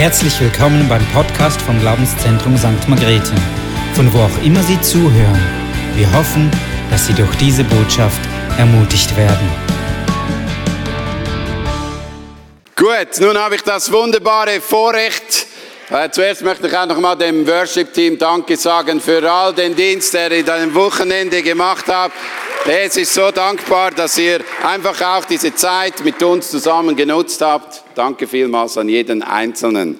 Herzlich willkommen beim Podcast vom Glaubenszentrum St. Margrethe, von wo auch immer Sie zuhören. Wir hoffen, dass Sie durch diese Botschaft ermutigt werden. Gut, nun habe ich das wunderbare Vorrecht. Äh, zuerst möchte ich auch noch mal dem Worship-Team Danke sagen für all den Dienst, der ihr am Wochenende gemacht habt. Es ist so dankbar, dass ihr einfach auch diese Zeit mit uns zusammen genutzt habt. Danke vielmals an jeden Einzelnen.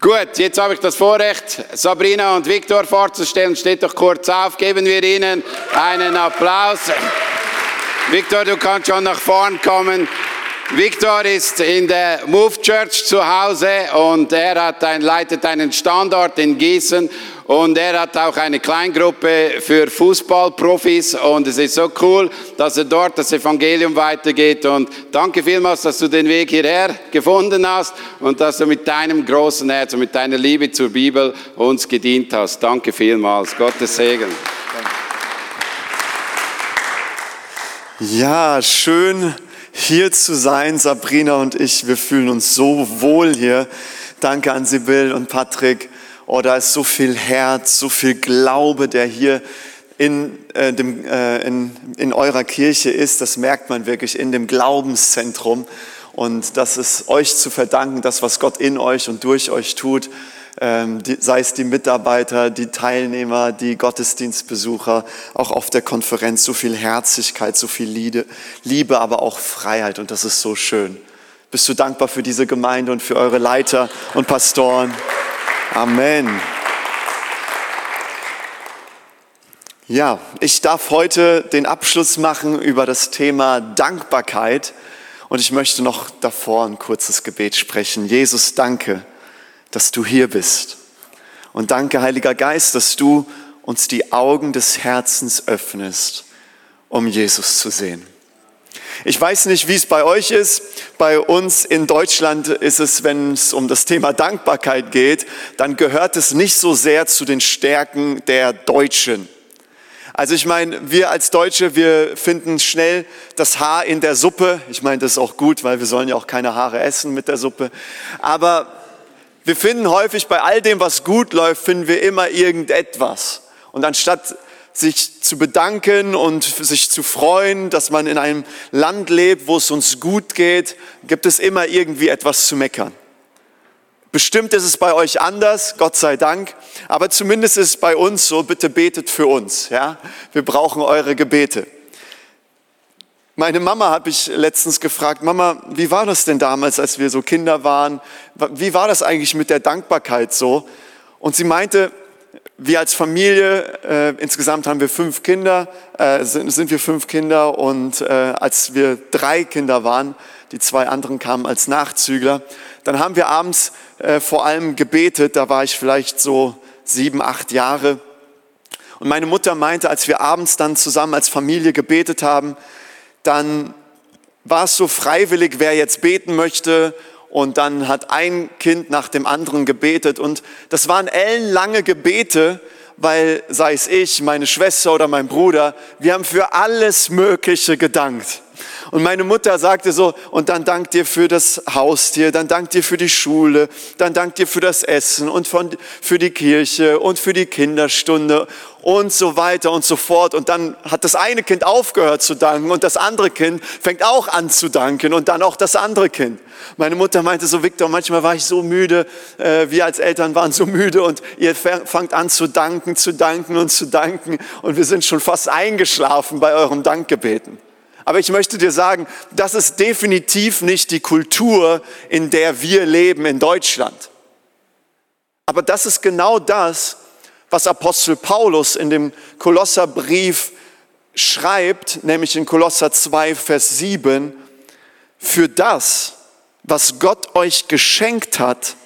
Gut, jetzt habe ich das Vorrecht, Sabrina und Viktor vorzustellen. Steht doch kurz auf, geben wir ihnen einen Applaus. Viktor, du kannst schon nach vorn kommen. Viktor ist in der Move Church zu Hause und er hat ein, leitet einen Standort in Gießen und er hat auch eine Kleingruppe für Fußballprofis und es ist so cool, dass er dort das Evangelium weitergeht und danke vielmals, dass du den Weg hierher gefunden hast und dass du mit deinem großen Herz und mit deiner Liebe zur Bibel uns gedient hast. Danke vielmals. Gottes Segen. Ja, schön hier zu sein, Sabrina und ich. Wir fühlen uns so wohl hier. Danke an Sibyl und Patrick. Oh, da ist so viel Herz, so viel Glaube, der hier in, äh, dem, äh, in, in eurer Kirche ist. Das merkt man wirklich in dem Glaubenszentrum. Und das ist euch zu verdanken, das, was Gott in euch und durch euch tut ähm, die, sei es die Mitarbeiter, die Teilnehmer, die Gottesdienstbesucher, auch auf der Konferenz so viel Herzlichkeit, so viel Liebe, Liebe, aber auch Freiheit und das ist so schön. Bist du dankbar für diese Gemeinde und für eure Leiter und Pastoren? Amen. Ja, ich darf heute den Abschluss machen über das Thema Dankbarkeit und ich möchte noch davor ein kurzes Gebet sprechen. Jesus, danke dass du hier bist. Und danke, Heiliger Geist, dass du uns die Augen des Herzens öffnest, um Jesus zu sehen. Ich weiß nicht, wie es bei euch ist. Bei uns in Deutschland ist es, wenn es um das Thema Dankbarkeit geht, dann gehört es nicht so sehr zu den Stärken der Deutschen. Also ich meine, wir als Deutsche, wir finden schnell das Haar in der Suppe. Ich meine, das ist auch gut, weil wir sollen ja auch keine Haare essen mit der Suppe. Aber wir finden häufig bei all dem, was gut läuft, finden wir immer irgendetwas. Und anstatt sich zu bedanken und sich zu freuen, dass man in einem Land lebt, wo es uns gut geht, gibt es immer irgendwie etwas zu meckern. Bestimmt ist es bei euch anders, Gott sei Dank, aber zumindest ist es bei uns so, bitte betet für uns, ja? Wir brauchen eure Gebete. Meine Mama habe ich letztens gefragt, Mama, wie war das denn damals, als wir so Kinder waren? Wie war das eigentlich mit der Dankbarkeit so? Und sie meinte, wir als Familie, äh, insgesamt haben wir fünf Kinder, äh, sind, sind, wir fünf Kinder und äh, als wir drei Kinder waren, die zwei anderen kamen als Nachzügler, dann haben wir abends äh, vor allem gebetet, da war ich vielleicht so sieben, acht Jahre. Und meine Mutter meinte, als wir abends dann zusammen als Familie gebetet haben, dann war es so freiwillig, wer jetzt beten möchte. Und dann hat ein Kind nach dem anderen gebetet. Und das waren ellenlange Gebete, weil sei es ich, meine Schwester oder mein Bruder, wir haben für alles Mögliche gedankt. Und meine Mutter sagte so, und dann dank dir für das Haustier, dann dank dir für die Schule, dann dank dir für das Essen und von, für die Kirche und für die Kinderstunde und so weiter und so fort. Und dann hat das eine Kind aufgehört zu danken und das andere Kind fängt auch an zu danken und dann auch das andere Kind. Meine Mutter meinte so, Victor, manchmal war ich so müde, äh, wir als Eltern waren so müde und ihr fangt an zu danken, zu danken und zu danken und wir sind schon fast eingeschlafen bei eurem Dankgebeten. Aber ich möchte dir sagen, das ist definitiv nicht die Kultur, in der wir leben in Deutschland. Aber das ist genau das, was Apostel Paulus in dem Kolosserbrief schreibt, nämlich in Kolosser 2, Vers 7, für das, was Gott euch geschenkt hat,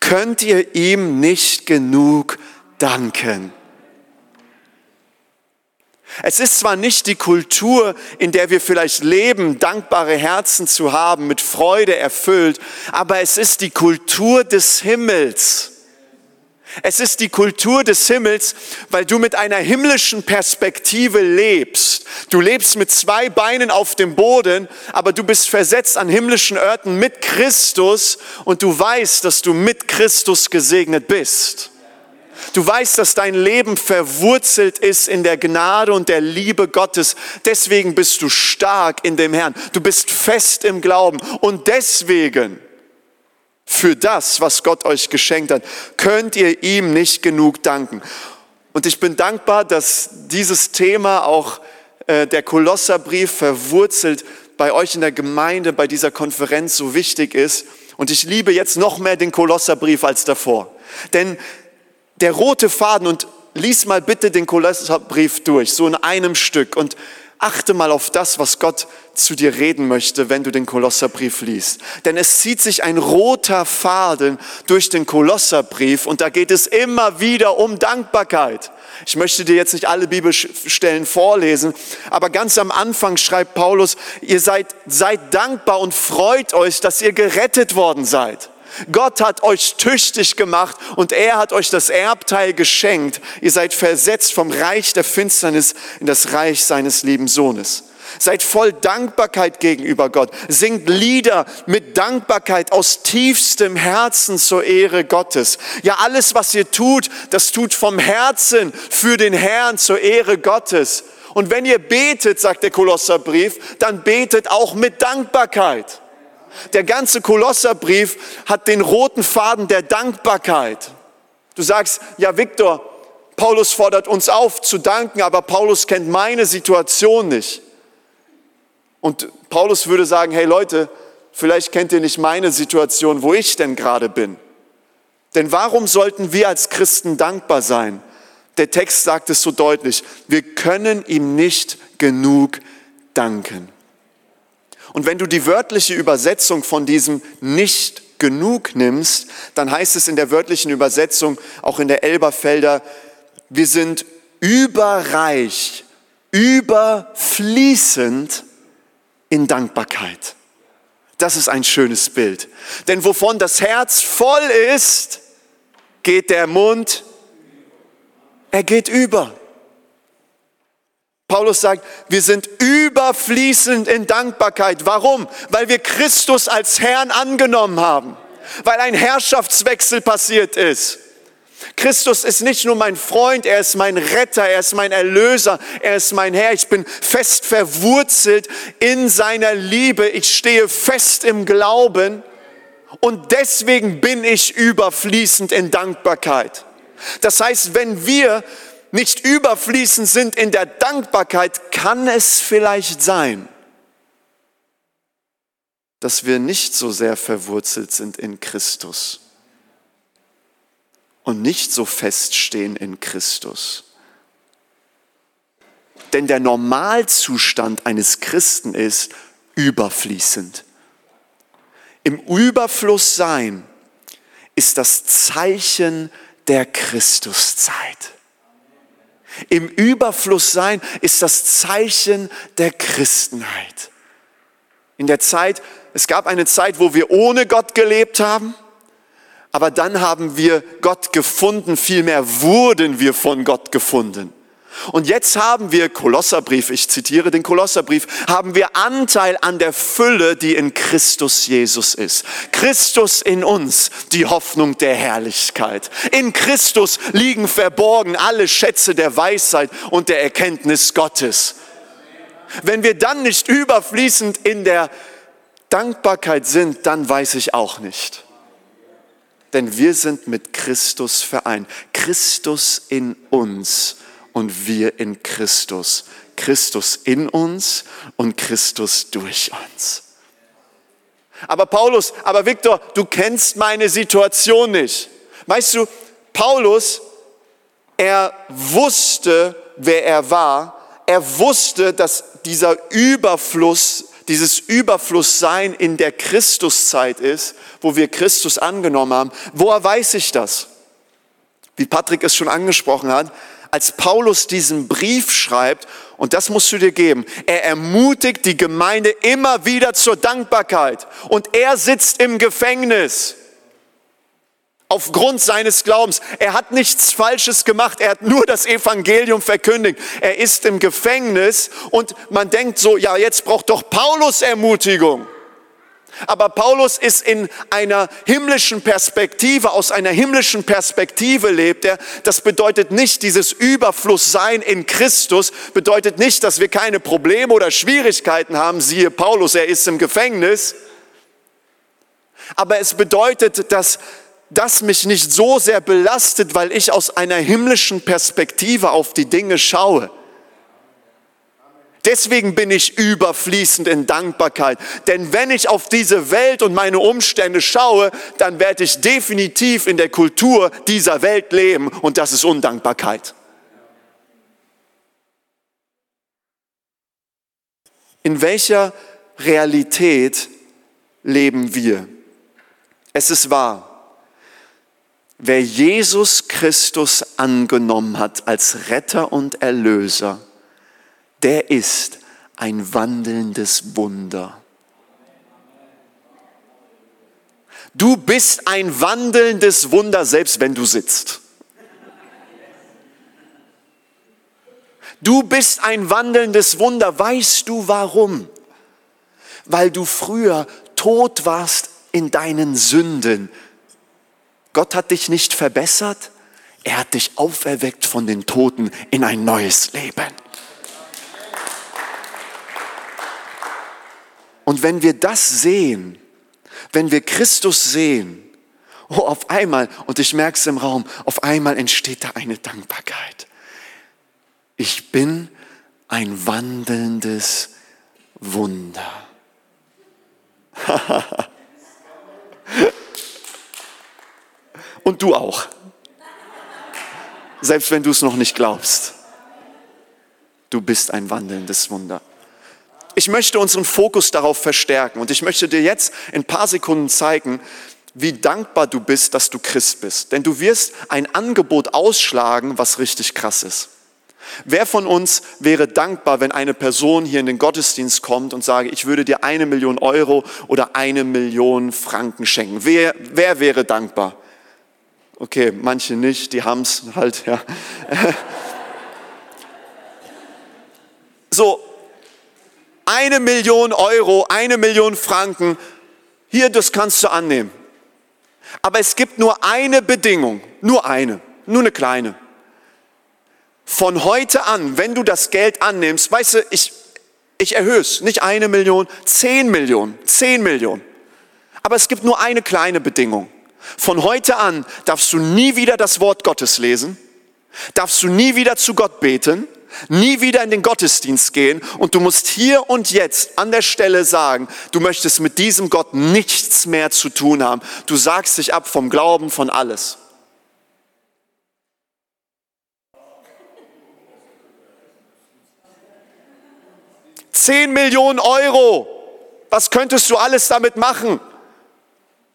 könnt ihr ihm nicht genug danken. Es ist zwar nicht die Kultur, in der wir vielleicht leben, dankbare Herzen zu haben, mit Freude erfüllt, aber es ist die Kultur des Himmels. Es ist die Kultur des Himmels, weil du mit einer himmlischen Perspektive lebst. Du lebst mit zwei Beinen auf dem Boden, aber du bist versetzt an himmlischen Örten mit Christus und du weißt, dass du mit Christus gesegnet bist. Du weißt, dass dein Leben verwurzelt ist in der Gnade und der Liebe Gottes. Deswegen bist du stark in dem Herrn. Du bist fest im Glauben. Und deswegen für das, was Gott euch geschenkt hat, könnt ihr ihm nicht genug danken. Und ich bin dankbar, dass dieses Thema auch äh, der Kolosserbrief verwurzelt bei euch in der Gemeinde, bei dieser Konferenz so wichtig ist. Und ich liebe jetzt noch mehr den Kolosserbrief als davor. Denn der rote Faden, und lies mal bitte den Kolosserbrief durch, so in einem Stück. Und achte mal auf das, was Gott zu dir reden möchte, wenn du den Kolosserbrief liest. Denn es zieht sich ein roter Faden durch den Kolosserbrief und da geht es immer wieder um Dankbarkeit. Ich möchte dir jetzt nicht alle Bibelstellen vorlesen, aber ganz am Anfang schreibt Paulus, ihr seid, seid dankbar und freut euch, dass ihr gerettet worden seid. Gott hat euch tüchtig gemacht und er hat euch das Erbteil geschenkt. Ihr seid versetzt vom Reich der Finsternis in das Reich seines lieben Sohnes. Seid voll Dankbarkeit gegenüber Gott. Singt Lieder mit Dankbarkeit aus tiefstem Herzen zur Ehre Gottes. Ja, alles, was ihr tut, das tut vom Herzen für den Herrn zur Ehre Gottes. Und wenn ihr betet, sagt der Kolosserbrief, dann betet auch mit Dankbarkeit. Der ganze Kolosserbrief hat den roten Faden der Dankbarkeit. Du sagst, ja, Viktor, Paulus fordert uns auf zu danken, aber Paulus kennt meine Situation nicht. Und Paulus würde sagen, hey Leute, vielleicht kennt ihr nicht meine Situation, wo ich denn gerade bin. Denn warum sollten wir als Christen dankbar sein? Der Text sagt es so deutlich, wir können ihm nicht genug danken. Und wenn du die wörtliche Übersetzung von diesem nicht genug nimmst, dann heißt es in der wörtlichen Übersetzung, auch in der Elberfelder, wir sind überreich, überfließend in Dankbarkeit. Das ist ein schönes Bild. Denn wovon das Herz voll ist, geht der Mund, er geht über. Paulus sagt, wir sind überfließend in Dankbarkeit. Warum? Weil wir Christus als Herrn angenommen haben, weil ein Herrschaftswechsel passiert ist. Christus ist nicht nur mein Freund, er ist mein Retter, er ist mein Erlöser, er ist mein Herr. Ich bin fest verwurzelt in seiner Liebe. Ich stehe fest im Glauben und deswegen bin ich überfließend in Dankbarkeit. Das heißt, wenn wir nicht überfließend sind in der Dankbarkeit, kann es vielleicht sein, dass wir nicht so sehr verwurzelt sind in Christus und nicht so feststehen in Christus. Denn der Normalzustand eines Christen ist überfließend. Im Überfluss sein ist das Zeichen der Christuszeit. Im Überfluss sein ist das Zeichen der Christenheit. In der Zeit, es gab eine Zeit, wo wir ohne Gott gelebt haben, aber dann haben wir Gott gefunden, vielmehr wurden wir von Gott gefunden. Und jetzt haben wir, Kolosserbrief, ich zitiere den Kolosserbrief, haben wir Anteil an der Fülle, die in Christus Jesus ist. Christus in uns, die Hoffnung der Herrlichkeit. In Christus liegen verborgen alle Schätze der Weisheit und der Erkenntnis Gottes. Wenn wir dann nicht überfließend in der Dankbarkeit sind, dann weiß ich auch nicht. Denn wir sind mit Christus vereint. Christus in uns und wir in Christus. Christus in uns und Christus durch uns. Aber Paulus, aber Viktor, du kennst meine Situation nicht. Weißt du, Paulus, er wusste, wer er war. Er wusste, dass dieser Überfluss, dieses Überflusssein in der Christuszeit ist, wo wir Christus angenommen haben. Woher weiß ich das? Wie Patrick es schon angesprochen hat, als Paulus diesen Brief schreibt, und das musst du dir geben, er ermutigt die Gemeinde immer wieder zur Dankbarkeit. Und er sitzt im Gefängnis. aufgrund seines Glaubens. Er hat nichts Falsches gemacht, er hat nur das Evangelium verkündigt. Er ist im Gefängnis und man denkt so, ja, jetzt braucht doch Paulus Ermutigung. Aber Paulus ist in einer himmlischen Perspektive, aus einer himmlischen Perspektive lebt er. Das bedeutet nicht, dieses Überflusssein in Christus bedeutet nicht, dass wir keine Probleme oder Schwierigkeiten haben. Siehe Paulus, er ist im Gefängnis. Aber es bedeutet, dass das mich nicht so sehr belastet, weil ich aus einer himmlischen Perspektive auf die Dinge schaue. Deswegen bin ich überfließend in Dankbarkeit. Denn wenn ich auf diese Welt und meine Umstände schaue, dann werde ich definitiv in der Kultur dieser Welt leben und das ist Undankbarkeit. In welcher Realität leben wir? Es ist wahr. Wer Jesus Christus angenommen hat als Retter und Erlöser, der ist ein wandelndes Wunder. Du bist ein wandelndes Wunder, selbst wenn du sitzt. Du bist ein wandelndes Wunder. Weißt du warum? Weil du früher tot warst in deinen Sünden Gott hat dich nicht verbessert, er hat dich auferweckt von den Toten in ein neues Leben. Und wenn wir das sehen, wenn wir Christus sehen, oh, auf einmal, und ich merke es im Raum, auf einmal entsteht da eine Dankbarkeit. Ich bin ein wandelndes Wunder. Und du auch. Selbst wenn du es noch nicht glaubst. Du bist ein wandelndes Wunder. Ich möchte unseren Fokus darauf verstärken und ich möchte dir jetzt in ein paar Sekunden zeigen, wie dankbar du bist, dass du Christ bist. Denn du wirst ein Angebot ausschlagen, was richtig krass ist. Wer von uns wäre dankbar, wenn eine Person hier in den Gottesdienst kommt und sage, ich würde dir eine Million Euro oder eine Million Franken schenken? Wer, wer wäre dankbar? Okay, manche nicht, die haben es halt, ja. So, eine Million Euro, eine Million Franken, hier, das kannst du annehmen. Aber es gibt nur eine Bedingung, nur eine, nur eine kleine. Von heute an, wenn du das Geld annimmst, weißt du, ich, ich erhöhe es, nicht eine Million, zehn Millionen, zehn Millionen. Aber es gibt nur eine kleine Bedingung. Von heute an darfst du nie wieder das Wort Gottes lesen, darfst du nie wieder zu Gott beten, nie wieder in den Gottesdienst gehen und du musst hier und jetzt an der Stelle sagen, du möchtest mit diesem Gott nichts mehr zu tun haben. Du sagst dich ab vom Glauben, von alles. Zehn Millionen Euro. Was könntest du alles damit machen?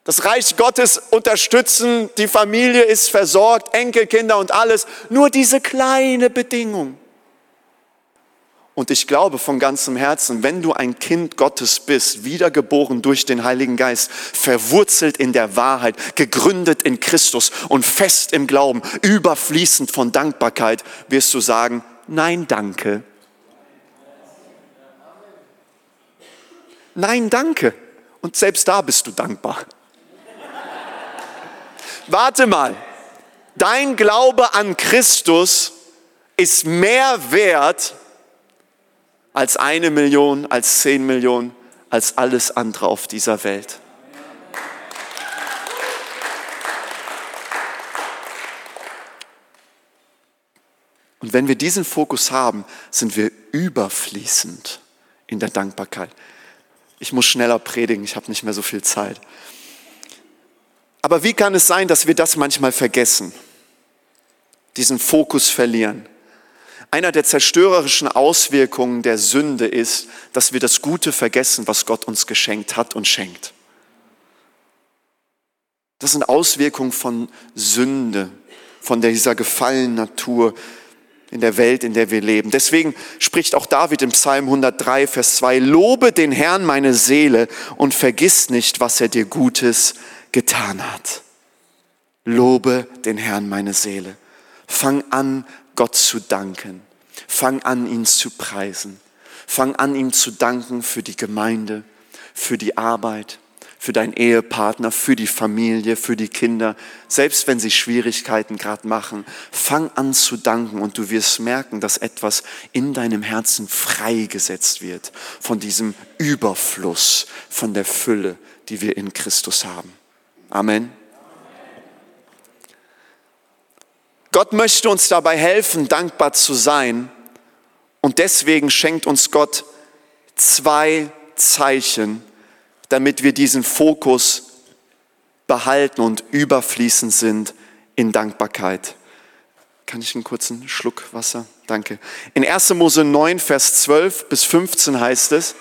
das Reich Gottes unterstützen, die Familie ist versorgt, Enkelkinder und alles. Nur diese kleine Bedingung. Und ich glaube von ganzem Herzen, wenn du ein Kind Gottes bist, wiedergeboren durch den Heiligen Geist, verwurzelt in der Wahrheit, gegründet in Christus und fest im Glauben, überfließend von Dankbarkeit, wirst du sagen, nein, danke. Nein, danke. Und selbst da bist du dankbar warte mal, dein Glaube an Christus ist mehr wert als eine Million, als zehn Millionen, als alles andere auf dieser Welt. Und wenn wir diesen Fokus haben, sind wir überfließend in der Dankbarkeit. Ich muss schneller predigen, ich habe nicht mehr so viel Zeit. Aber wie kann es sein, dass wir das manchmal vergessen, diesen Fokus verlieren? Einer der zerstörerischen Auswirkungen der Sünde ist, dass wir das Gute vergessen, was Gott uns geschenkt hat und schenkt. Das sind Auswirkungen von Sünde, von dieser gefallenen Natur in der Welt, in der wir leben. Deswegen spricht auch David im Psalm 103, Vers 2, Lobe den Herrn meine Seele und vergiss nicht, was er dir Gutes getan hat. Lobe den Herrn meine Seele. Fang an, Gott zu danken. Fang an, ihn zu preisen. Fang an, ihm zu danken für die Gemeinde, für die Arbeit, für deinen Ehepartner, für die Familie, für die Kinder, selbst wenn sie Schwierigkeiten gerade machen. Fang an zu danken und du wirst merken, dass etwas in deinem Herzen freigesetzt wird von diesem Überfluss, von der Fülle, die wir in Christus haben. Amen. Gott möchte uns dabei helfen, dankbar zu sein. Und deswegen schenkt uns Gott zwei Zeichen, damit wir diesen Fokus behalten und überfließend sind in Dankbarkeit. Kann ich einen kurzen Schluck Wasser? Danke. In 1. Mose 9, Vers 12 bis 15 heißt es,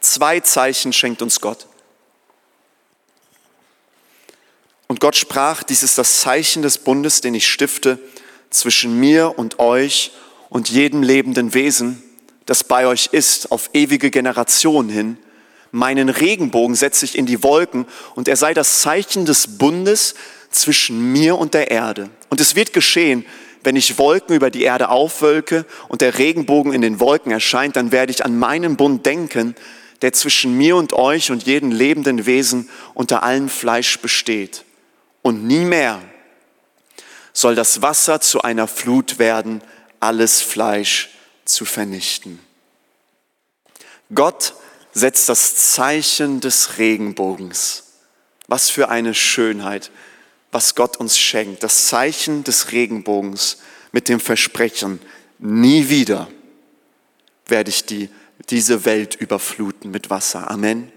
zwei Zeichen schenkt uns Gott. Und Gott sprach, dies ist das Zeichen des Bundes, den ich stifte zwischen mir und euch und jedem lebenden Wesen, das bei euch ist, auf ewige Generationen hin. Meinen Regenbogen setze ich in die Wolken und er sei das Zeichen des Bundes zwischen mir und der Erde. Und es wird geschehen, wenn ich Wolken über die Erde aufwölke und der Regenbogen in den Wolken erscheint, dann werde ich an meinen Bund denken, der zwischen mir und euch und jedem lebenden Wesen unter allem Fleisch besteht. Und nie mehr soll das Wasser zu einer Flut werden, alles Fleisch zu vernichten. Gott setzt das Zeichen des Regenbogens. Was für eine Schönheit, was Gott uns schenkt. Das Zeichen des Regenbogens mit dem Versprechen, nie wieder werde ich die, diese Welt überfluten mit Wasser. Amen.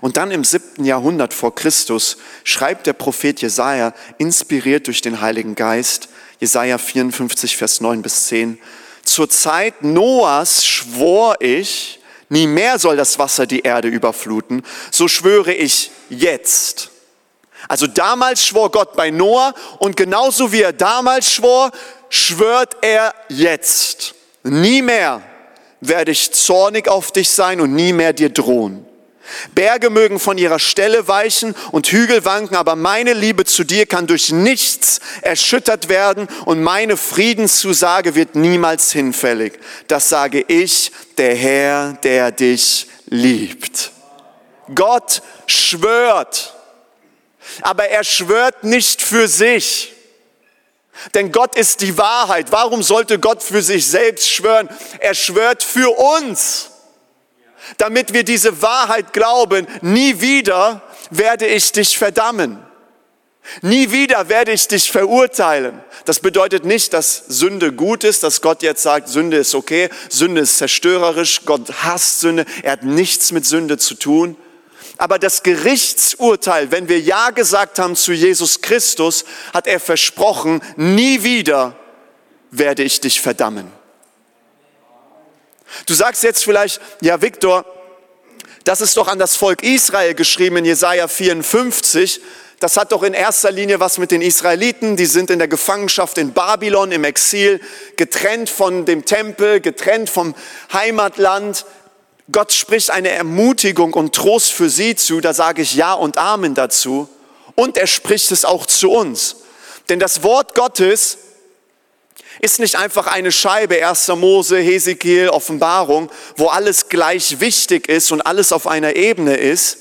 Und dann im siebten Jahrhundert vor Christus schreibt der Prophet Jesaja, inspiriert durch den Heiligen Geist, Jesaja 54, Vers 9 bis 10, zur Zeit Noahs schwor ich, nie mehr soll das Wasser die Erde überfluten, so schwöre ich jetzt. Also damals schwor Gott bei Noah und genauso wie er damals schwor, schwört er jetzt. Nie mehr werde ich zornig auf dich sein und nie mehr dir drohen. Berge mögen von ihrer Stelle weichen und Hügel wanken, aber meine Liebe zu dir kann durch nichts erschüttert werden und meine Friedenszusage wird niemals hinfällig. Das sage ich, der Herr, der dich liebt. Gott schwört, aber er schwört nicht für sich. Denn Gott ist die Wahrheit. Warum sollte Gott für sich selbst schwören? Er schwört für uns damit wir diese Wahrheit glauben, nie wieder werde ich dich verdammen. Nie wieder werde ich dich verurteilen. Das bedeutet nicht, dass Sünde gut ist, dass Gott jetzt sagt, Sünde ist okay, Sünde ist zerstörerisch, Gott hasst Sünde, er hat nichts mit Sünde zu tun. Aber das Gerichtsurteil, wenn wir Ja gesagt haben zu Jesus Christus, hat er versprochen, nie wieder werde ich dich verdammen. Du sagst jetzt vielleicht, ja Viktor, das ist doch an das Volk Israel geschrieben in Jesaja 54. Das hat doch in erster Linie was mit den Israeliten. Die sind in der Gefangenschaft in Babylon im Exil, getrennt von dem Tempel, getrennt vom Heimatland. Gott spricht eine Ermutigung und Trost für sie zu. Da sage ich Ja und Amen dazu. Und er spricht es auch zu uns. Denn das Wort Gottes ist nicht einfach eine Scheibe, 1. Mose, Hesekiel, Offenbarung, wo alles gleich wichtig ist und alles auf einer Ebene ist.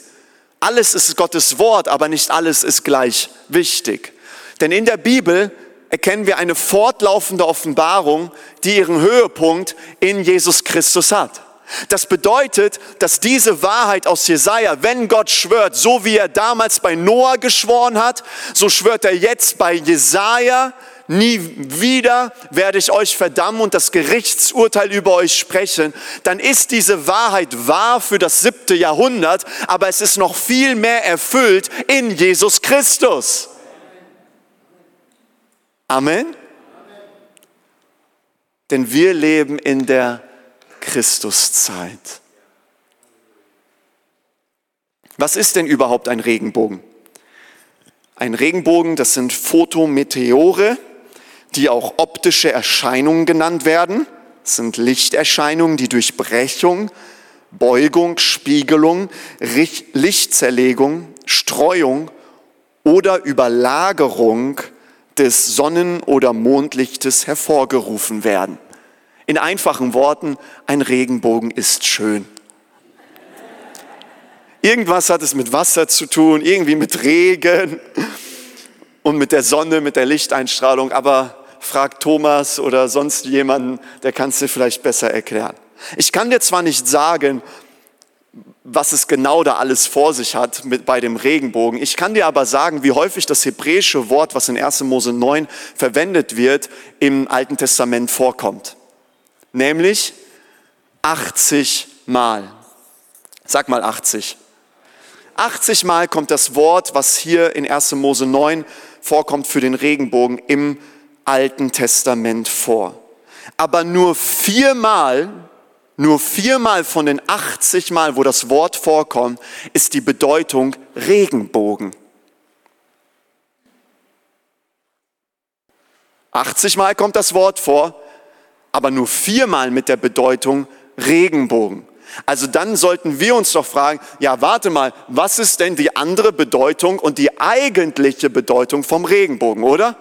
Alles ist Gottes Wort, aber nicht alles ist gleich wichtig. Denn in der Bibel erkennen wir eine fortlaufende Offenbarung, die ihren Höhepunkt in Jesus Christus hat. Das bedeutet, dass diese Wahrheit aus Jesaja, wenn Gott schwört, so wie er damals bei Noah geschworen hat, so schwört er jetzt bei Jesaja, nie wieder werde ich euch verdammen und das Gerichtsurteil über euch sprechen, dann ist diese Wahrheit wahr für das siebte Jahrhundert, aber es ist noch viel mehr erfüllt in Jesus Christus. Amen. Denn wir leben in der Christuszeit. Was ist denn überhaupt ein Regenbogen? Ein Regenbogen, das sind Photometeore, die auch optische Erscheinungen genannt werden. Sind Lichterscheinungen, die durch Brechung Beugung, Spiegelung, Lichtzerlegung, Streuung oder Überlagerung des Sonnen- oder Mondlichtes hervorgerufen werden. In einfachen Worten, ein Regenbogen ist schön. Irgendwas hat es mit Wasser zu tun, irgendwie mit Regen und mit der Sonne, mit der Lichteinstrahlung, aber frag Thomas oder sonst jemanden, der kann es dir vielleicht besser erklären. Ich kann dir zwar nicht sagen, was es genau da alles vor sich hat mit, bei dem Regenbogen. Ich kann dir aber sagen, wie häufig das hebräische Wort, was in 1. Mose 9 verwendet wird, im Alten Testament vorkommt. Nämlich 80 Mal. Sag mal 80. 80 Mal kommt das Wort, was hier in 1. Mose 9 vorkommt für den Regenbogen im Alten Testament vor. Aber nur viermal nur viermal von den 80 Mal, wo das Wort vorkommt, ist die Bedeutung Regenbogen. 80 Mal kommt das Wort vor, aber nur viermal mit der Bedeutung Regenbogen. Also dann sollten wir uns doch fragen, ja warte mal, was ist denn die andere Bedeutung und die eigentliche Bedeutung vom Regenbogen, oder?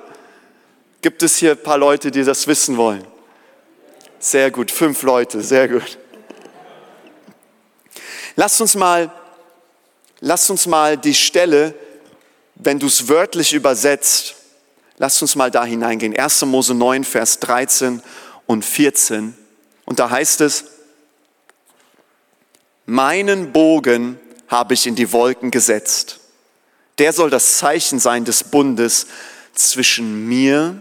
Gibt es hier ein paar Leute, die das wissen wollen? Sehr gut, fünf Leute, sehr gut. Lasst uns mal, lasst uns mal die Stelle, wenn du es wörtlich übersetzt, lasst uns mal da hineingehen. 1. Mose 9, Vers 13 und 14. Und da heißt es, meinen Bogen habe ich in die Wolken gesetzt. Der soll das Zeichen sein des Bundes zwischen mir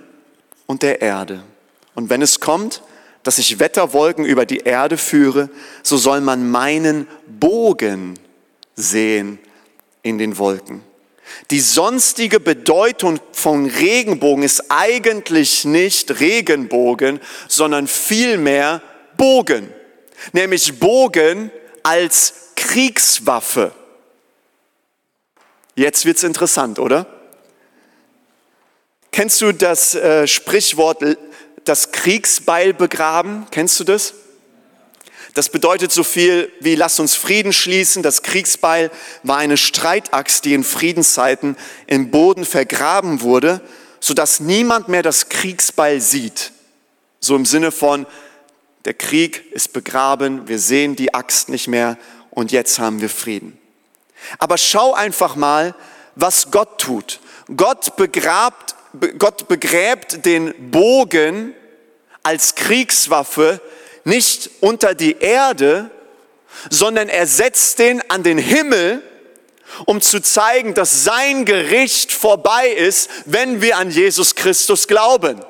und der Erde. Und wenn es kommt, dass ich Wetterwolken über die Erde führe, so soll man meinen Bogen sehen in den Wolken. Die sonstige Bedeutung von Regenbogen ist eigentlich nicht Regenbogen, sondern vielmehr Bogen. Nämlich Bogen als Kriegswaffe. Jetzt wird's interessant, oder? Kennst du das äh, Sprichwort das Kriegsbeil begraben. Kennst du das? Das bedeutet so viel wie lass uns Frieden schließen. Das Kriegsbeil war eine Streitaxt, die in Friedenszeiten im Boden vergraben wurde, sodass niemand mehr das Kriegsbeil sieht. So im Sinne von, der Krieg ist begraben, wir sehen die Axt nicht mehr und jetzt haben wir Frieden. Aber schau einfach mal, was Gott tut. Gott begrabt Gott begräbt den Bogen als Kriegswaffe nicht unter die Erde, sondern er setzt den an den Himmel, um zu zeigen, dass sein Gericht vorbei ist, wenn wir an Jesus Christus glauben.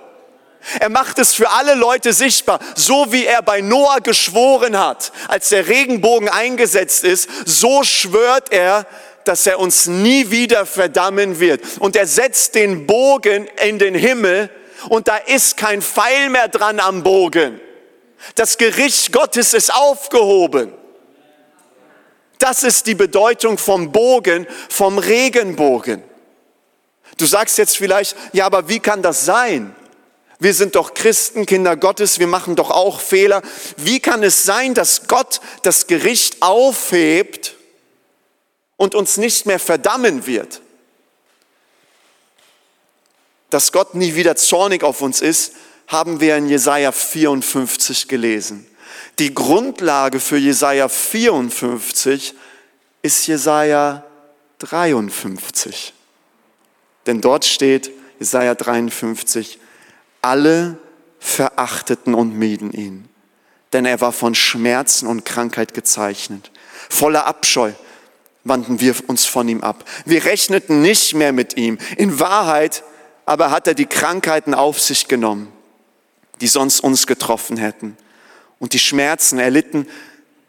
Er macht es für alle Leute sichtbar, so wie er bei Noah geschworen hat, als der Regenbogen eingesetzt ist, so schwört er dass er uns nie wieder verdammen wird. Und er setzt den Bogen in den Himmel und da ist kein Pfeil mehr dran am Bogen. Das Gericht Gottes ist aufgehoben. Das ist die Bedeutung vom Bogen, vom Regenbogen. Du sagst jetzt vielleicht, ja, aber wie kann das sein? Wir sind doch Christen, Kinder Gottes, wir machen doch auch Fehler. Wie kann es sein, dass Gott das Gericht aufhebt und uns nicht mehr verdammen wird. Dass Gott nie wieder zornig auf uns ist, haben wir in Jesaja 54 gelesen. Die Grundlage für Jesaja 54 ist Jesaja 53. Denn dort steht, Jesaja 53, alle verachteten und mieden ihn. Denn er war von Schmerzen und Krankheit gezeichnet, voller Abscheu wandten wir uns von ihm ab. Wir rechneten nicht mehr mit ihm. In Wahrheit aber hat er die Krankheiten auf sich genommen, die sonst uns getroffen hätten und die Schmerzen erlitten,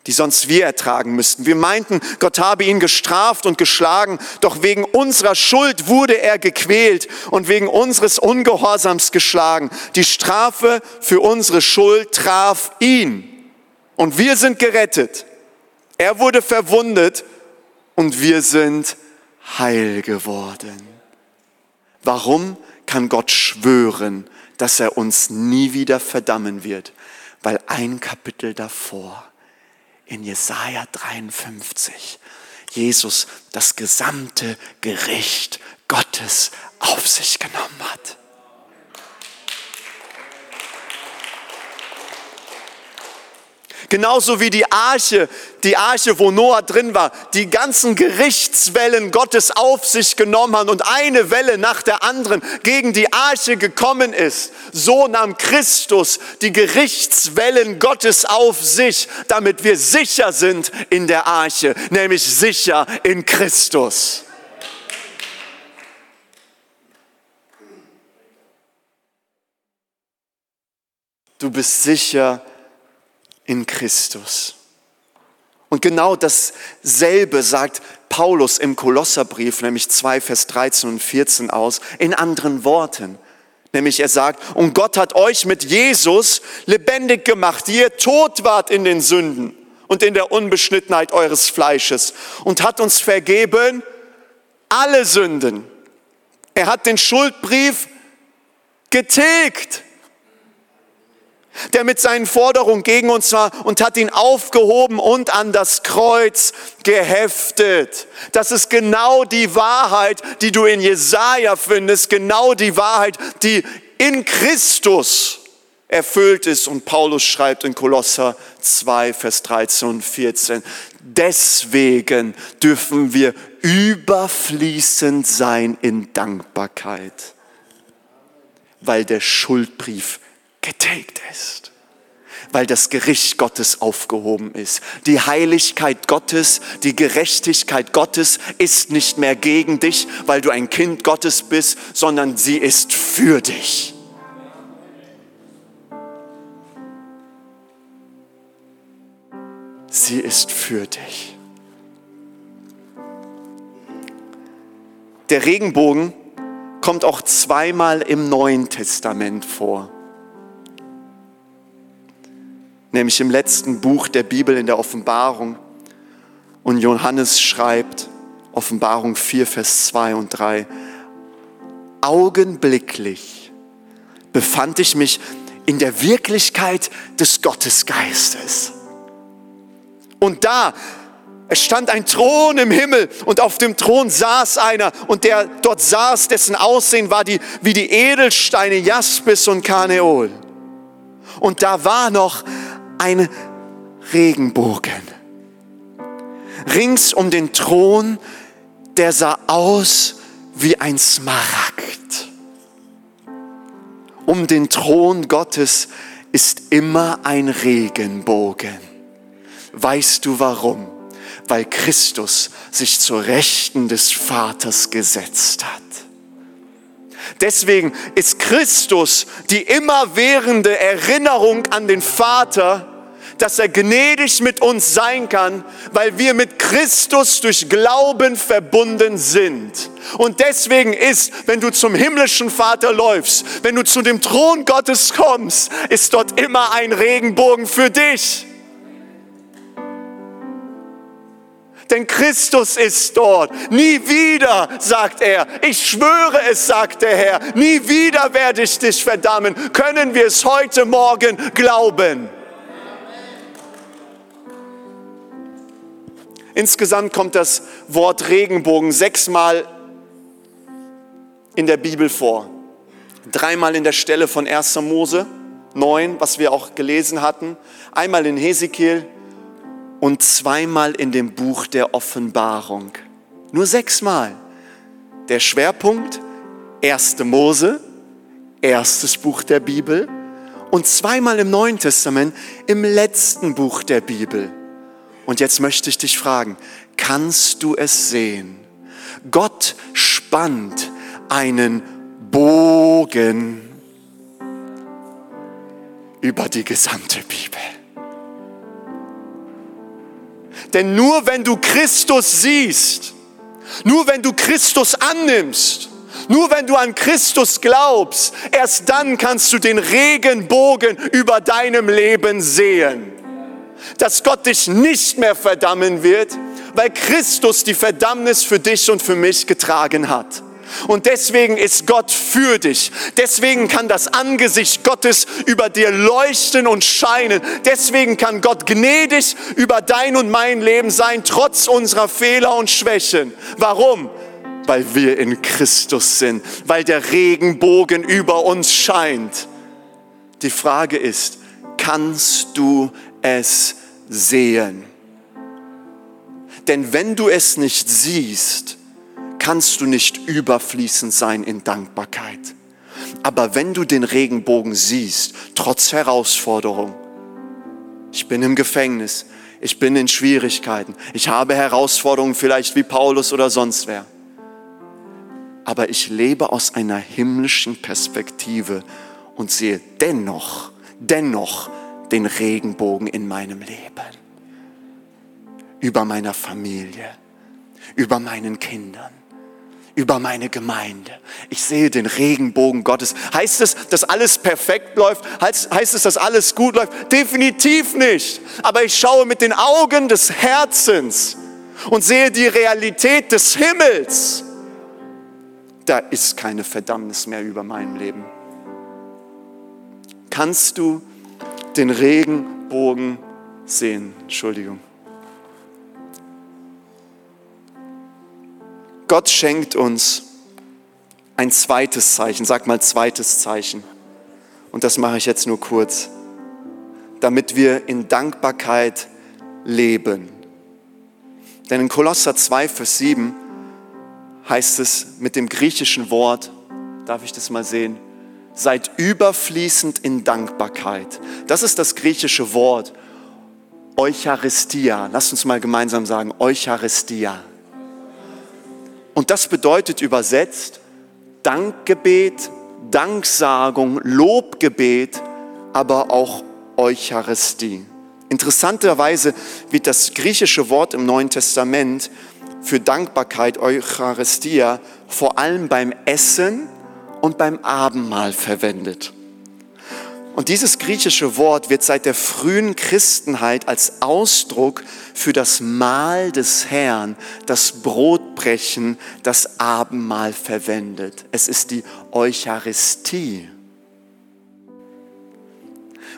die sonst wir ertragen müssten. Wir meinten, Gott habe ihn gestraft und geschlagen, doch wegen unserer Schuld wurde er gequält und wegen unseres Ungehorsams geschlagen. Die Strafe für unsere Schuld traf ihn und wir sind gerettet. Er wurde verwundet und wir sind heil geworden. Warum kann Gott schwören, dass er uns nie wieder verdammen wird? Weil ein Kapitel davor in Jesaja 53 Jesus das gesamte Gericht Gottes auf sich genommen hat. Genauso wie die Arche, die Arche, wo Noah drin war, die ganzen Gerichtswellen Gottes auf sich genommen haben und eine Welle nach der anderen gegen die Arche gekommen ist. So nahm Christus die Gerichtswellen Gottes auf sich, damit wir sicher sind in der Arche, nämlich sicher in Christus. Du bist sicher in Christus. Und genau dasselbe sagt Paulus im Kolosserbrief, nämlich 2, Vers 13 und 14 aus, in anderen Worten. Nämlich er sagt, und Gott hat euch mit Jesus lebendig gemacht, die ihr tot wart in den Sünden und in der Unbeschnittenheit eures Fleisches und hat uns vergeben alle Sünden. Er hat den Schuldbrief getilgt der mit seinen Forderungen gegen uns war und hat ihn aufgehoben und an das Kreuz geheftet. Das ist genau die Wahrheit, die du in Jesaja findest, genau die Wahrheit, die in Christus erfüllt ist. Und Paulus schreibt in Kolosser 2, Vers 13 und 14, deswegen dürfen wir überfließend sein in Dankbarkeit, weil der Schuldbrief getilgt ist, weil das Gericht Gottes aufgehoben ist. Die Heiligkeit Gottes, die Gerechtigkeit Gottes ist nicht mehr gegen dich, weil du ein Kind Gottes bist, sondern sie ist für dich. Sie ist für dich. Der Regenbogen kommt auch zweimal im Neuen Testament vor nämlich im letzten Buch der Bibel in der Offenbarung. Und Johannes schreibt, Offenbarung 4, Vers 2 und 3, augenblicklich befand ich mich in der Wirklichkeit des Gottesgeistes. Und da, es stand ein Thron im Himmel und auf dem Thron saß einer und der dort saß, dessen Aussehen war die, wie die Edelsteine Jaspis und Karneol. Und da war noch ein Regenbogen. Rings um den Thron, der sah aus wie ein Smaragd. Um den Thron Gottes ist immer ein Regenbogen. Weißt du warum? Weil Christus sich zur Rechten des Vaters gesetzt hat. Deswegen ist Christus die immerwährende Erinnerung an den Vater, dass er gnädig mit uns sein kann, weil wir mit Christus durch Glauben verbunden sind. Und deswegen ist, wenn du zum himmlischen Vater läufst, wenn du zu dem Thron Gottes kommst, ist dort immer ein Regenbogen für dich. denn Christus ist dort. Nie wieder, sagt er. Ich schwöre es, sagt der Herr. Nie wieder werde ich dich verdammen. Können wir es heute Morgen glauben? Insgesamt kommt das Wort Regenbogen sechsmal in der Bibel vor. Dreimal in der Stelle von 1. Mose 9, was wir auch gelesen hatten. Einmal in Hesekiel, und zweimal in dem Buch der Offenbarung. Nur sechsmal. Der Schwerpunkt, 1. Mose, erstes Buch der Bibel und zweimal im Neuen Testament, im letzten Buch der Bibel. Und jetzt möchte ich dich fragen, kannst du es sehen? Gott spannt einen Bogen über die gesamte Bibel. Denn nur wenn du Christus siehst, nur wenn du Christus annimmst, nur wenn du an Christus glaubst, erst dann kannst du den Regenbogen über deinem Leben sehen. Dass Gott dich nicht mehr verdammen wird, weil Christus die Verdammnis für dich und für mich getragen hat. Und deswegen ist Gott für dich. Deswegen kann das Angesicht Gottes über dir leuchten und scheinen. Deswegen kann Gott gnädig über dein und mein Leben sein, trotz unserer Fehler und Schwächen. Warum? Weil wir in Christus sind, weil der Regenbogen über uns scheint. Die Frage ist, kannst du es sehen? Denn wenn du es nicht siehst, kannst du nicht überfließend sein in Dankbarkeit. Aber wenn du den Regenbogen siehst, trotz Herausforderung, ich bin im Gefängnis, ich bin in Schwierigkeiten, ich habe Herausforderungen vielleicht wie Paulus oder sonst wer, aber ich lebe aus einer himmlischen Perspektive und sehe dennoch, dennoch den Regenbogen in meinem Leben, über meiner Familie, über meinen Kindern über meine Gemeinde. Ich sehe den Regenbogen Gottes. Heißt es, dass alles perfekt läuft? Heißt, heißt es, dass alles gut läuft? Definitiv nicht. Aber ich schaue mit den Augen des Herzens und sehe die Realität des Himmels. Da ist keine Verdammnis mehr über meinem Leben. Kannst du den Regenbogen sehen? Entschuldigung. Gott schenkt uns ein zweites Zeichen. Sag mal zweites Zeichen. Und das mache ich jetzt nur kurz. Damit wir in Dankbarkeit leben. Denn in Kolosser 2, Vers 7 heißt es mit dem griechischen Wort, darf ich das mal sehen? Seid überfließend in Dankbarkeit. Das ist das griechische Wort Eucharistia. Lasst uns mal gemeinsam sagen, Eucharistia. Und das bedeutet übersetzt Dankgebet, Danksagung, Lobgebet, aber auch Eucharistie. Interessanterweise wird das griechische Wort im Neuen Testament für Dankbarkeit, Eucharistia, vor allem beim Essen und beim Abendmahl verwendet. Und dieses griechische Wort wird seit der frühen Christenheit als Ausdruck für das Mahl des Herrn, das Brotbrechen, das Abendmahl verwendet. Es ist die Eucharistie.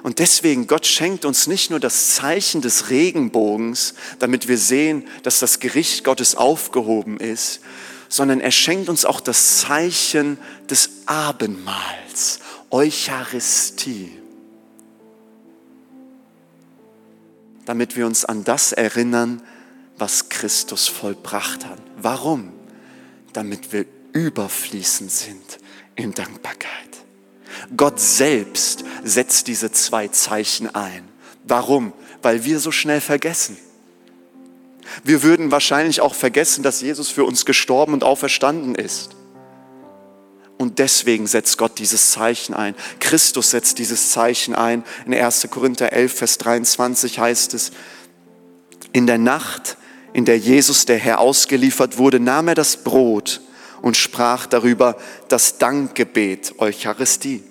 Und deswegen, Gott schenkt uns nicht nur das Zeichen des Regenbogens, damit wir sehen, dass das Gericht Gottes aufgehoben ist, sondern er schenkt uns auch das Zeichen des Abendmahls Eucharistie, damit wir uns an das erinnern, was Christus vollbracht hat. Warum? Damit wir überfließend sind in Dankbarkeit. Gott selbst setzt diese zwei Zeichen ein. Warum? Weil wir so schnell vergessen. Wir würden wahrscheinlich auch vergessen, dass Jesus für uns gestorben und auferstanden ist. Und deswegen setzt Gott dieses Zeichen ein. Christus setzt dieses Zeichen ein. In 1. Korinther 11, Vers 23 heißt es, in der Nacht, in der Jesus der Herr ausgeliefert wurde, nahm er das Brot und sprach darüber das Dankgebet, Eucharistie.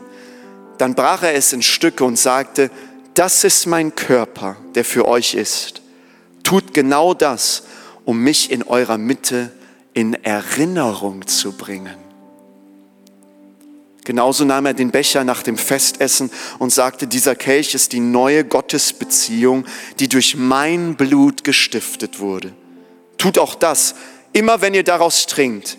Dann brach er es in Stücke und sagte, das ist mein Körper, der für euch ist. Tut genau das, um mich in eurer Mitte in Erinnerung zu bringen. Genauso nahm er den Becher nach dem Festessen und sagte, dieser Kelch ist die neue Gottesbeziehung, die durch mein Blut gestiftet wurde. Tut auch das, immer wenn ihr daraus trinkt,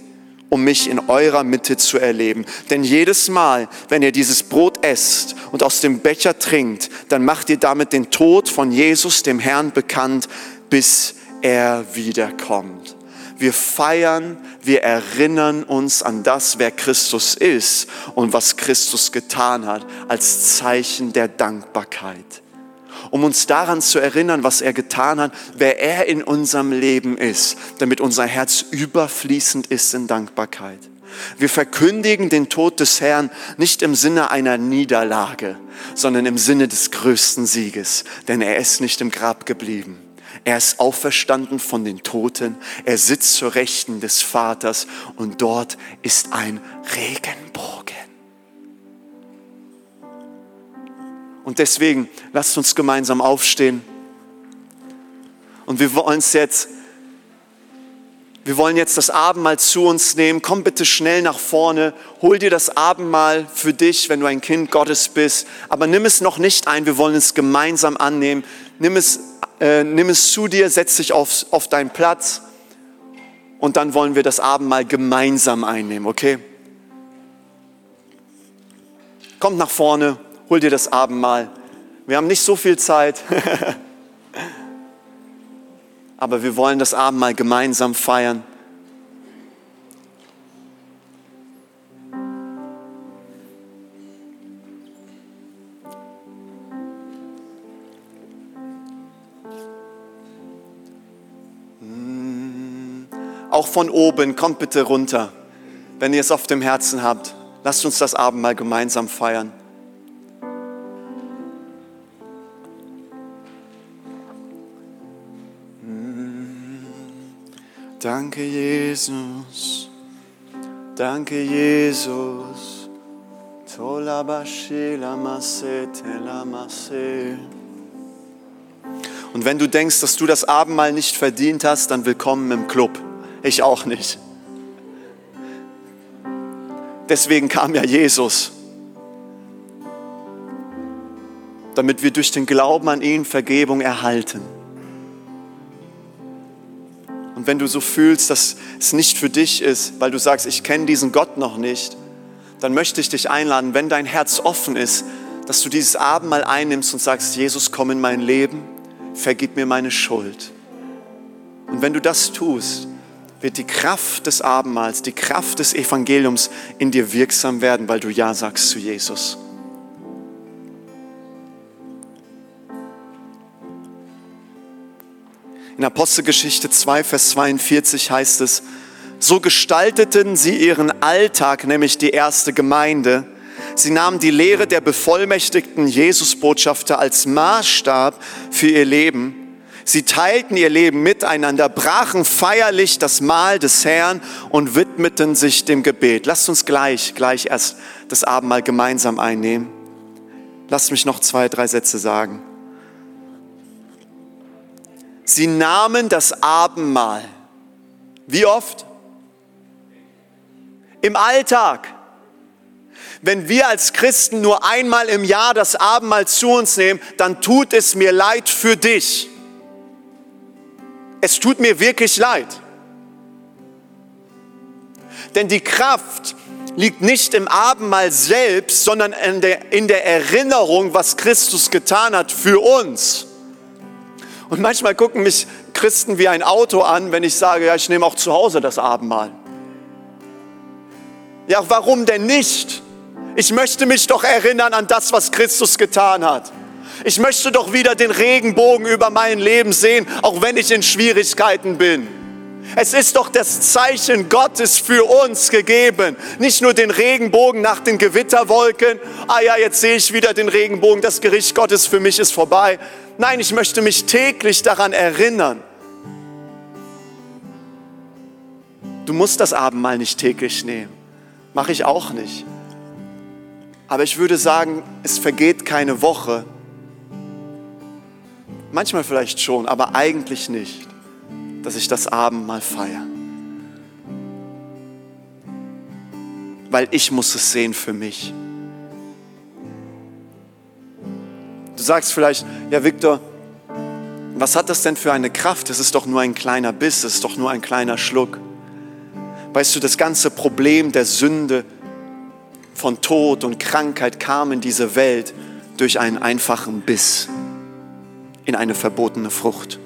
um mich in eurer Mitte zu erleben. Denn jedes Mal, wenn ihr dieses Brot esst und aus dem Becher trinkt, dann macht ihr damit den Tod von Jesus, dem Herrn, bekannt, bis er wiederkommt. Wir feiern, wir erinnern uns an das, wer Christus ist und was Christus getan hat, als Zeichen der Dankbarkeit. Um uns daran zu erinnern, was er getan hat, wer er in unserem Leben ist, damit unser Herz überfließend ist in Dankbarkeit. Wir verkündigen den Tod des Herrn nicht im Sinne einer Niederlage, sondern im Sinne des größten Sieges, denn er ist nicht im Grab geblieben. Er ist auferstanden von den Toten. Er sitzt zur Rechten des Vaters und dort ist ein Regenbogen. Und deswegen lasst uns gemeinsam aufstehen. Und wir wollen es jetzt Wir wollen jetzt das Abendmahl zu uns nehmen. Komm bitte schnell nach vorne. Hol dir das Abendmahl für dich, wenn du ein Kind Gottes bist. Aber nimm es noch nicht ein. Wir wollen es gemeinsam annehmen. Nimm es, äh, nimm es zu dir, setz dich auf, auf deinen Platz. Und dann wollen wir das Abendmahl gemeinsam einnehmen, okay? Kommt nach vorne, hol dir das Abendmahl. Wir haben nicht so viel Zeit. aber wir wollen das Abendmahl gemeinsam feiern. Auch von oben, kommt bitte runter, wenn ihr es auf dem Herzen habt. Lasst uns das Abendmahl gemeinsam feiern. Danke, Jesus. Danke, Jesus. Und wenn du denkst, dass du das Abendmahl nicht verdient hast, dann willkommen im Club. Ich auch nicht. Deswegen kam ja Jesus. Damit wir durch den Glauben an ihn Vergebung erhalten. Und wenn du so fühlst, dass es nicht für dich ist, weil du sagst, ich kenne diesen Gott noch nicht, dann möchte ich dich einladen, wenn dein Herz offen ist, dass du dieses Abendmahl einnimmst und sagst, Jesus, komm in mein Leben, vergib mir meine Schuld. Und wenn du das tust, wird die Kraft des Abendmahls, die Kraft des Evangeliums in dir wirksam werden, weil du Ja sagst zu Jesus. In Apostelgeschichte 2, Vers 42 heißt es, so gestalteten sie ihren Alltag, nämlich die erste Gemeinde. Sie nahmen die Lehre der bevollmächtigten Jesusbotschafter als Maßstab für ihr Leben. Sie teilten ihr Leben miteinander, brachen feierlich das Mahl des Herrn und widmeten sich dem Gebet. Lasst uns gleich, gleich erst das Abendmahl gemeinsam einnehmen. Lasst mich noch zwei, drei Sätze sagen. Sie nahmen das Abendmahl. Wie oft? Im Alltag. Wenn wir als Christen nur einmal im Jahr das Abendmahl zu uns nehmen, dann tut es mir leid für dich. Es tut mir wirklich leid. Denn die Kraft liegt nicht im Abendmahl selbst, sondern in der, in der Erinnerung, was Christus getan hat für uns. Und manchmal gucken mich Christen wie ein Auto an, wenn ich sage, ja, ich nehme auch zu Hause das Abendmahl. Ja, warum denn nicht? Ich möchte mich doch erinnern an das, was Christus getan hat. Ich möchte doch wieder den Regenbogen über mein Leben sehen, auch wenn ich in Schwierigkeiten bin. Es ist doch das Zeichen Gottes für uns gegeben. Nicht nur den Regenbogen nach den Gewitterwolken. Ah ja, jetzt sehe ich wieder den Regenbogen. Das Gericht Gottes für mich ist vorbei. Nein, ich möchte mich täglich daran erinnern. Du musst das Abendmahl nicht täglich nehmen. Mache ich auch nicht. Aber ich würde sagen, es vergeht keine Woche. Manchmal vielleicht schon, aber eigentlich nicht, dass ich das Abendmahl feiere. Weil ich muss es sehen für mich. Du sagst vielleicht, ja Viktor, was hat das denn für eine Kraft? Das ist doch nur ein kleiner Biss, das ist doch nur ein kleiner Schluck. Weißt du, das ganze Problem der Sünde, von Tod und Krankheit kam in diese Welt durch einen einfachen Biss in eine verbotene Frucht.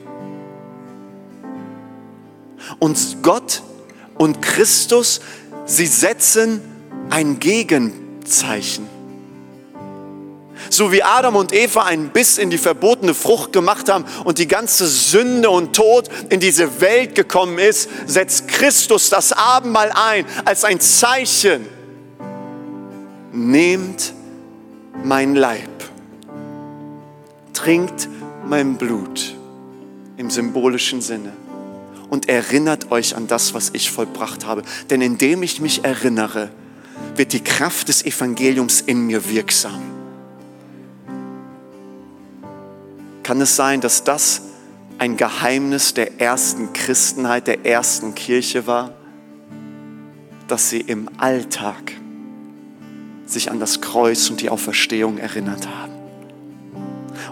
Und Gott und Christus, sie setzen ein Gegenzeichen. So wie Adam und Eva einen Biss in die verbotene Frucht gemacht haben und die ganze Sünde und Tod in diese Welt gekommen ist, setzt Christus das Abendmahl ein als ein Zeichen. Nehmt mein Leib, trinkt mein Blut im symbolischen Sinne und erinnert euch an das, was ich vollbracht habe. Denn indem ich mich erinnere, wird die Kraft des Evangeliums in mir wirksam. kann es sein, dass das ein Geheimnis der ersten Christenheit, der ersten Kirche war, dass sie im Alltag sich an das Kreuz und die Auferstehung erinnert haben.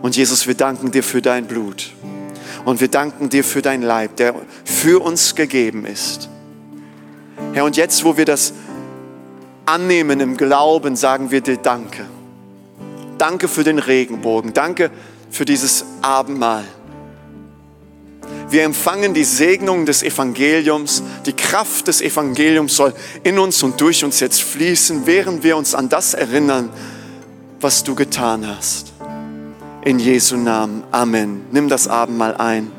Und Jesus, wir danken dir für dein Blut. Und wir danken dir für dein Leib, der für uns gegeben ist. Herr, und jetzt, wo wir das annehmen im Glauben, sagen wir dir Danke. Danke für den Regenbogen. Danke für dieses Abendmahl. Wir empfangen die Segnung des Evangeliums. Die Kraft des Evangeliums soll in uns und durch uns jetzt fließen, während wir uns an das erinnern, was du getan hast. In Jesu Namen. Amen. Nimm das Abendmahl ein.